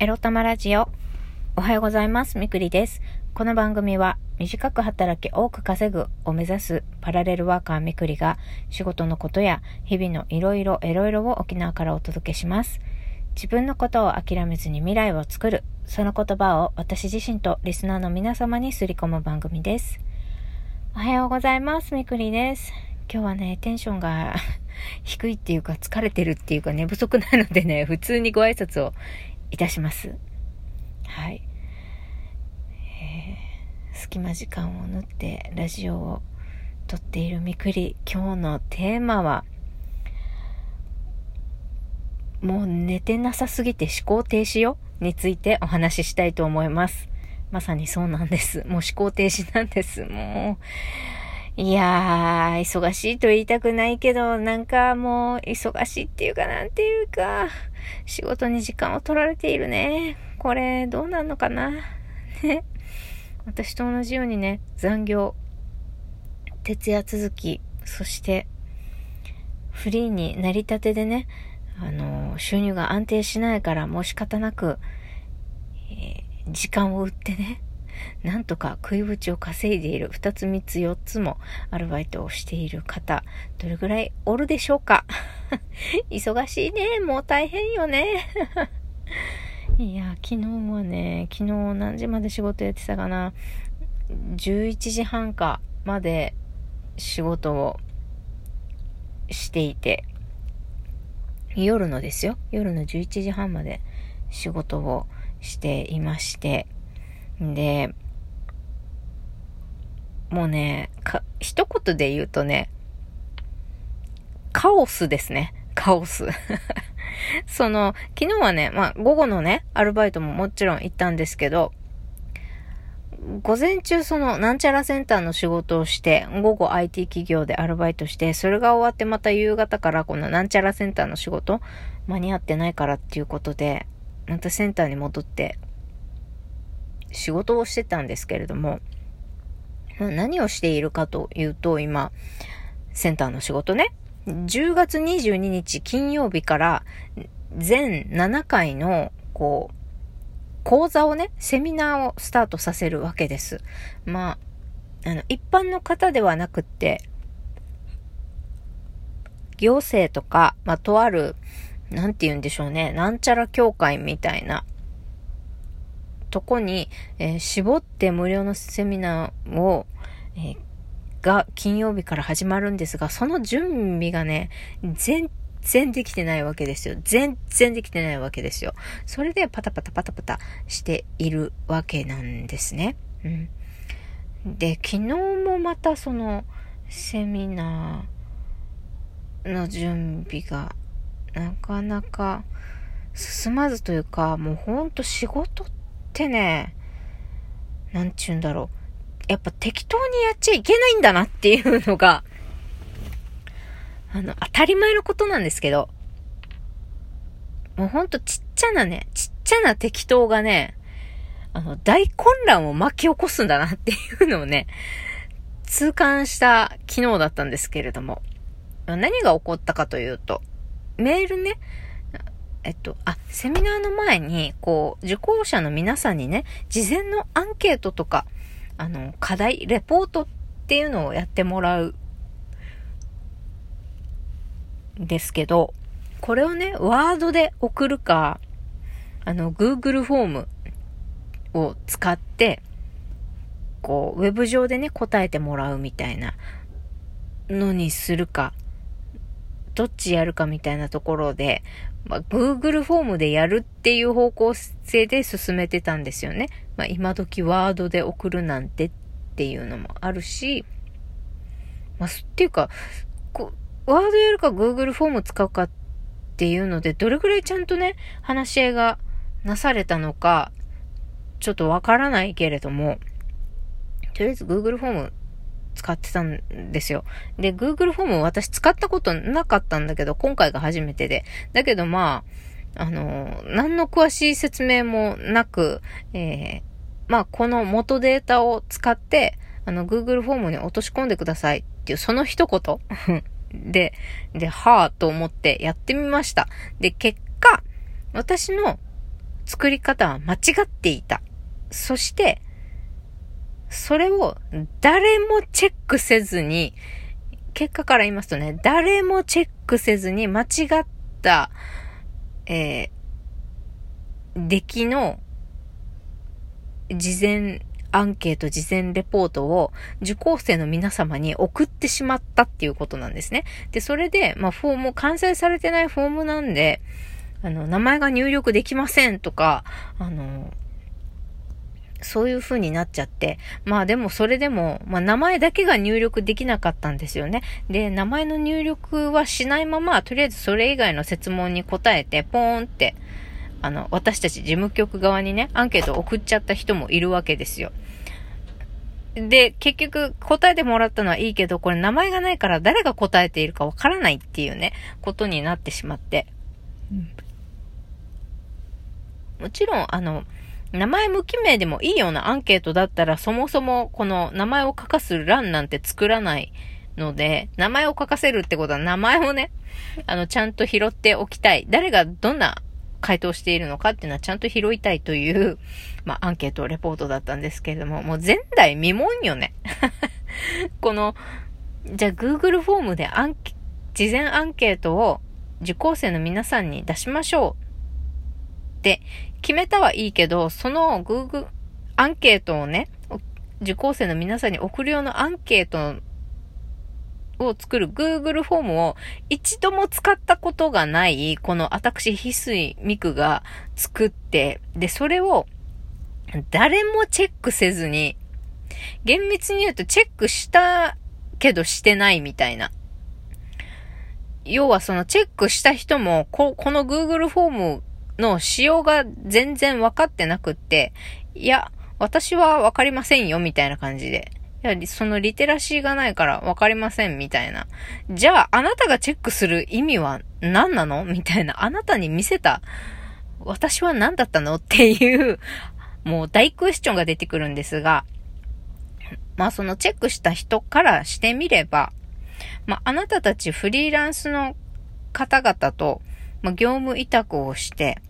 エロ玉ラジオ。おはようございます。みくりです。この番組は、短く働き多く稼ぐを目指すパラレルワーカーみくりが、仕事のことや日々のいろいろいろいろを沖縄からお届けします。自分のことを諦めずに未来を作る、その言葉を私自身とリスナーの皆様にすり込む番組です。おはようございます。みくりです。今日はね、テンションが 低いっていうか疲れてるっていうか寝不足なのでね、普通にご挨拶をいたします。はい。えー隙間時間を縫ってラジオを撮っているみくり。今日のテーマは、もう寝てなさすぎて思考停止よ？についてお話ししたいと思います。まさにそうなんです。もう思考停止なんです。もう。いやー、忙しいと言いたくないけど、なんかもう、忙しいっていうかなんていうか、仕事に時間を取られているね。これ、どうなんのかな？ね。私と同じようにね、残業、徹夜続き、そして、フリーになりたてでね、あの、収入が安定しないからもう仕方なく、えー時間を売ってね、なんとか食いぶちを稼いでいる2つ3つ4つもアルバイトをしている方、どれぐらいおるでしょうか？忙しいね。もう大変よね。いや、昨日はね、昨日何時まで仕事やってたかな？11時半かまで仕事をしていて、夜のですよ。夜の11時半まで仕事をしていまして、で、もうね、か、一言で言うとね、カオスですね。カオス。その、昨日はね、まあ、午後のね、アルバイトももちろん行ったんですけど、午前中その、なんちゃらセンターの仕事をして、午後 IT 企業でアルバイトして、それが終わってまた夕方からこのなんちゃらセンターの仕事、間に合ってないからっていうことで、またセンターに戻って、仕事をしてたんですけれども、ま何をしているかというと、今、センターの仕事ね、10月22日金曜日から全7回の、こう、講座をね、セミナーをスタートさせるわけです。まあ、あの、一般の方ではなくって、行政とか、まあ、とある、なんて言うんでしょうね、なんちゃら協会みたいな、とこに、えー絞って無料のセミナーを、えーが金曜日から始まるんですが、その準備がね、全然できてないわけですよ。全然できてないわけですよ。それでパタパタパタパタしているわけなんですね。うん。で、昨日もまたそのセミナーの準備がなかなか進まずというか、もうほんと仕事ってってね、なんちゅうんだろう。やっぱ適当にやっちゃいけないんだなっていうのが、あの、当たり前のことなんですけど、もうほんとちっちゃなね、ちっちゃな適当がね、あの、大混乱を巻き起こすんだなっていうのをね、痛感した昨日だったんですけれども、何が起こったかというと、メールね、えっと、あ、セミナーの前に、こう、受講者の皆さんにね、事前のアンケートとか、あの、課題、レポートっていうのをやってもらう、んですけど、これをね、ワードで送るか、あの、Google フォームを使って、こう、ウェブ上でね、答えてもらうみたいなのにするか、どっちやるかみたいなところで、まあ、Google フォームでやるっていう方向性で進めてたんですよね。まあ、今時ワードで送るなんてっていうのもあるし、まあ、っていうか、こうワードやるか Google フォーム使うかっていうので、どれくらいちゃんとね、話し合いがなされたのか、ちょっとわからないけれども、とりあえず Google フォーム使ってたんですよ。で、Google フォーム私使ったことなかったんだけど、今回が初めてで。だけどまあ、あの、何の詳しい説明もなく、えー、まあ、この元データを使って、あの、Google フォームに落とし込んでくださいっていう、その一言 で、で、はぁと思ってやってみました。で、結果、私の作り方は間違っていた。そして、それを誰もチェックせずに、結果から言いますとね、誰もチェックせずに間違った、えー、出来の事前アンケート、事前レポートを受講生の皆様に送ってしまったっていうことなんですね。で、それで、まあ、フォーム、完成されてないフォームなんで、あの、名前が入力できませんとか、あの、そういう風になっちゃって。まあでもそれでも、まあ名前だけが入力できなかったんですよね。で、名前の入力はしないまま、とりあえずそれ以外の設問に答えて、ポーンって、あの、私たち事務局側にね、アンケートを送っちゃった人もいるわけですよ。で、結局答えてもらったのはいいけど、これ名前がないから誰が答えているかわからないっていうね、ことになってしまって。もちろん、あの、名前無記名でもいいようなアンケートだったら、そもそもこの名前を書かす欄なんて作らないので、名前を書かせるってことは名前をね、あの、ちゃんと拾っておきたい。誰がどんな回答しているのかっていうのはちゃんと拾いたいという、まあ、アンケート、レポートだったんですけれども、もう前代未聞よね。この、じゃあ Google フォームでアン事前アンケートを受講生の皆さんに出しましょうで決めたはいいけど、その Google アンケートをね、受講生の皆さんに送るようなアンケートを作る Google フォームを一度も使ったことがない、この私、翡翠ミクが作って、で、それを誰もチェックせずに、厳密に言うとチェックしたけどしてないみたいな。要はそのチェックした人も、ここの Google フォームの仕様が全然分かってなくって、いや、私は分かりませんよ、みたいな感じで。いや、そのリテラシーがないから分かりません、みたいな。じゃあ、あなたがチェックする意味は何なの？みたいな。あなたに見せた、私は何だったの？っていう、もう大クエスチョンが出てくるんですが、まあそのチェックした人からしてみれば、まああなたたちフリーランスの方々と、まあ、業務委託をして、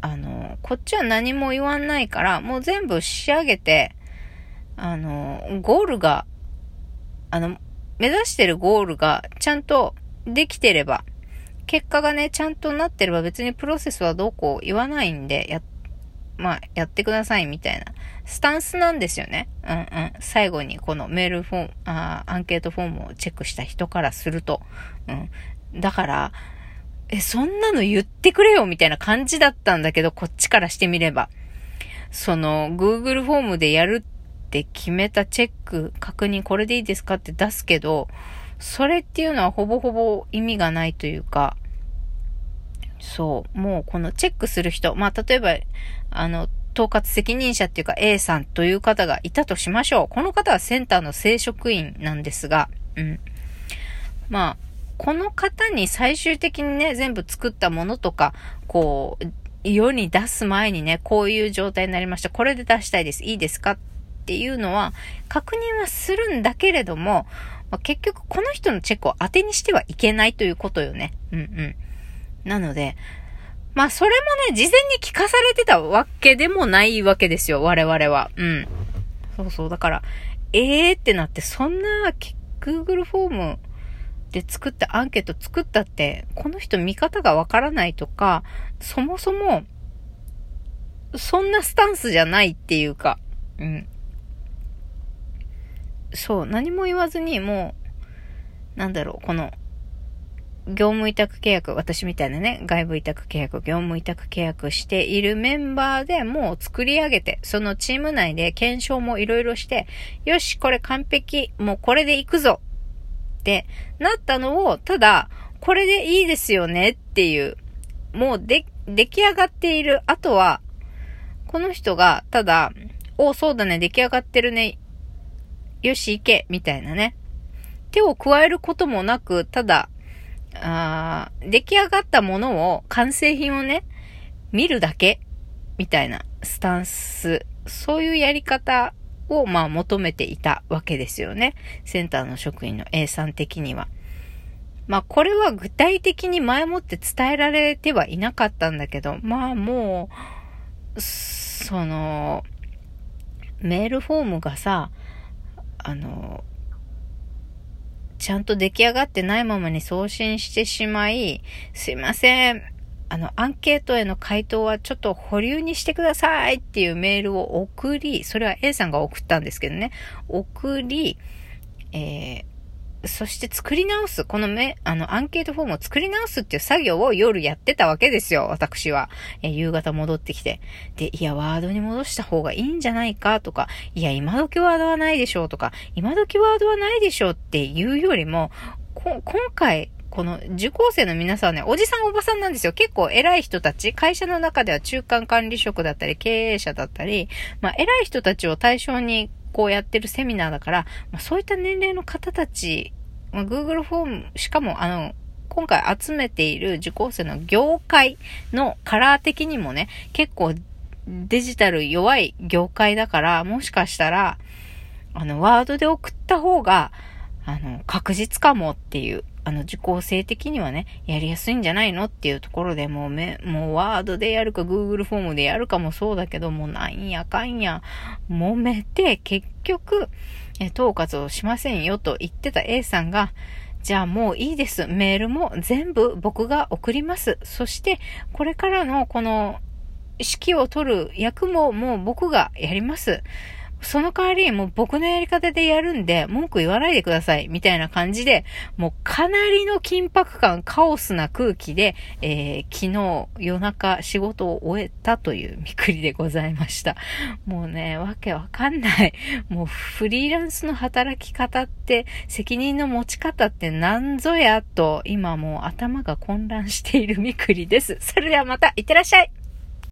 あの、こっちは何も言わんないから、もう全部仕上げて、あの、ゴールが、あの、目指してるゴールがちゃんとできてれば、結果がね、ちゃんとなってれば別にプロセスはどうこう言わないんで、や、まあ、やってくださいみたいなスタンスなんですよね。うんうん。最後にこのメールフォーム、あアンケートフォームをチェックした人からすると。うん。だから、え、そんなの言ってくれよみたいな感じだったんだけど、こっちからしてみれば。その、Google フォームでやるって決めたチェック、確認これでいいですかって出すけど、それっていうのはほぼほぼ意味がないというか、そう、もうこのチェックする人、まあ例えば、あの、統括責任者っていうか A さんという方がいたとしましょう。この方はセンターの正職員なんですが、うん。まあ、この方に最終的にね、全部作ったものとか、こう、世に出す前にね、こういう状態になりました。これで出したいです。いいですかっていうのは、確認はするんだけれども、まあ、結局この人のチェックを当てにしてはいけないということよね。うんうん。なので、まあそれもね、事前に聞かされてたわけでもないわけですよ、我々は。うん。そうそう。だから、ええーってなって、そんな、Google フォームで作ったアンケート作ったって、この人見方がわからないとか、そもそも、そんなスタンスじゃないっていうか、うん。そう、何も言わずにもう、なんだろう、この、業務委託契約、私みたいなね、外部委託契約、業務委託契約しているメンバーでもう作り上げて、そのチーム内で検証もいろいろして、よし、これ完璧、もうこれで行くぞってなったのを、ただ、これでいいですよねっていう、もうで、出来上がっている。あとは、この人が、ただ、おそうだね、出来上がってるね。よし、行け、みたいなね。手を加えることもなく、ただ、あ出来上がったものを、完成品をね、見るだけ、みたいなスタンス。そういうやり方を、まあ、求めていたわけですよね。センターの職員の A さん的には。まあ、これは具体的に前もって伝えられてはいなかったんだけど、まあ、もうその、メールフォームがさ、あの、ちゃんと出来上がってないままに送信してしまい、すいません。あの、アンケートへの回答はちょっと保留にしてくださいっていうメールを送り、それは A さんが送ったんですけどね、送り、えー、そして作り直す、このめ、あの、アンケートフォームを作り直すっていう作業を夜やってたわけですよ、私は。え夕方戻ってきて。で、いや、ワードに戻した方がいいんじゃないかとか、いや、今時ワードはないでしょうとか、今時ワードはないでしょうっていうよりも、こ今回、この受講生の皆さんはね、おじさんおばさんなんですよ。結構偉い人たち、会社の中では中間管理職だったり、経営者だったり、まあ偉い人たちを対象にこうやってるセミナーだから、まあ、そういった年齢の方たち、まあ、Google フォーム、しかもあの、今回集めている受講生の業界のカラー的にもね、結構デジタル弱い業界だから、もしかしたら、あの、ワードで送った方が、あの、確実かもっていう、あの、受講生的にはね、やりやすいんじゃないのっていうところでもうめ、もうワードでやるか Google フォームでやるかもそうだけども、なんやかんや、揉めて、結局、え、統括をしませんよと言ってた A さんが、じゃあもういいです。メールも全部僕が送ります。そして、これからのこの指揮を取る役ももう僕がやります。その代わり、もう僕のやり方でやるんで、文句言わないでください、みたいな感じで、もうかなりの緊迫感、カオスな空気で、えー、昨日夜中仕事を終えたという見くりでございました。もうね、わけわかんない。もうフリーランスの働き方って、責任の持ち方って何ぞやと、今もう頭が混乱している見くりです。それではまた、いってらっしゃい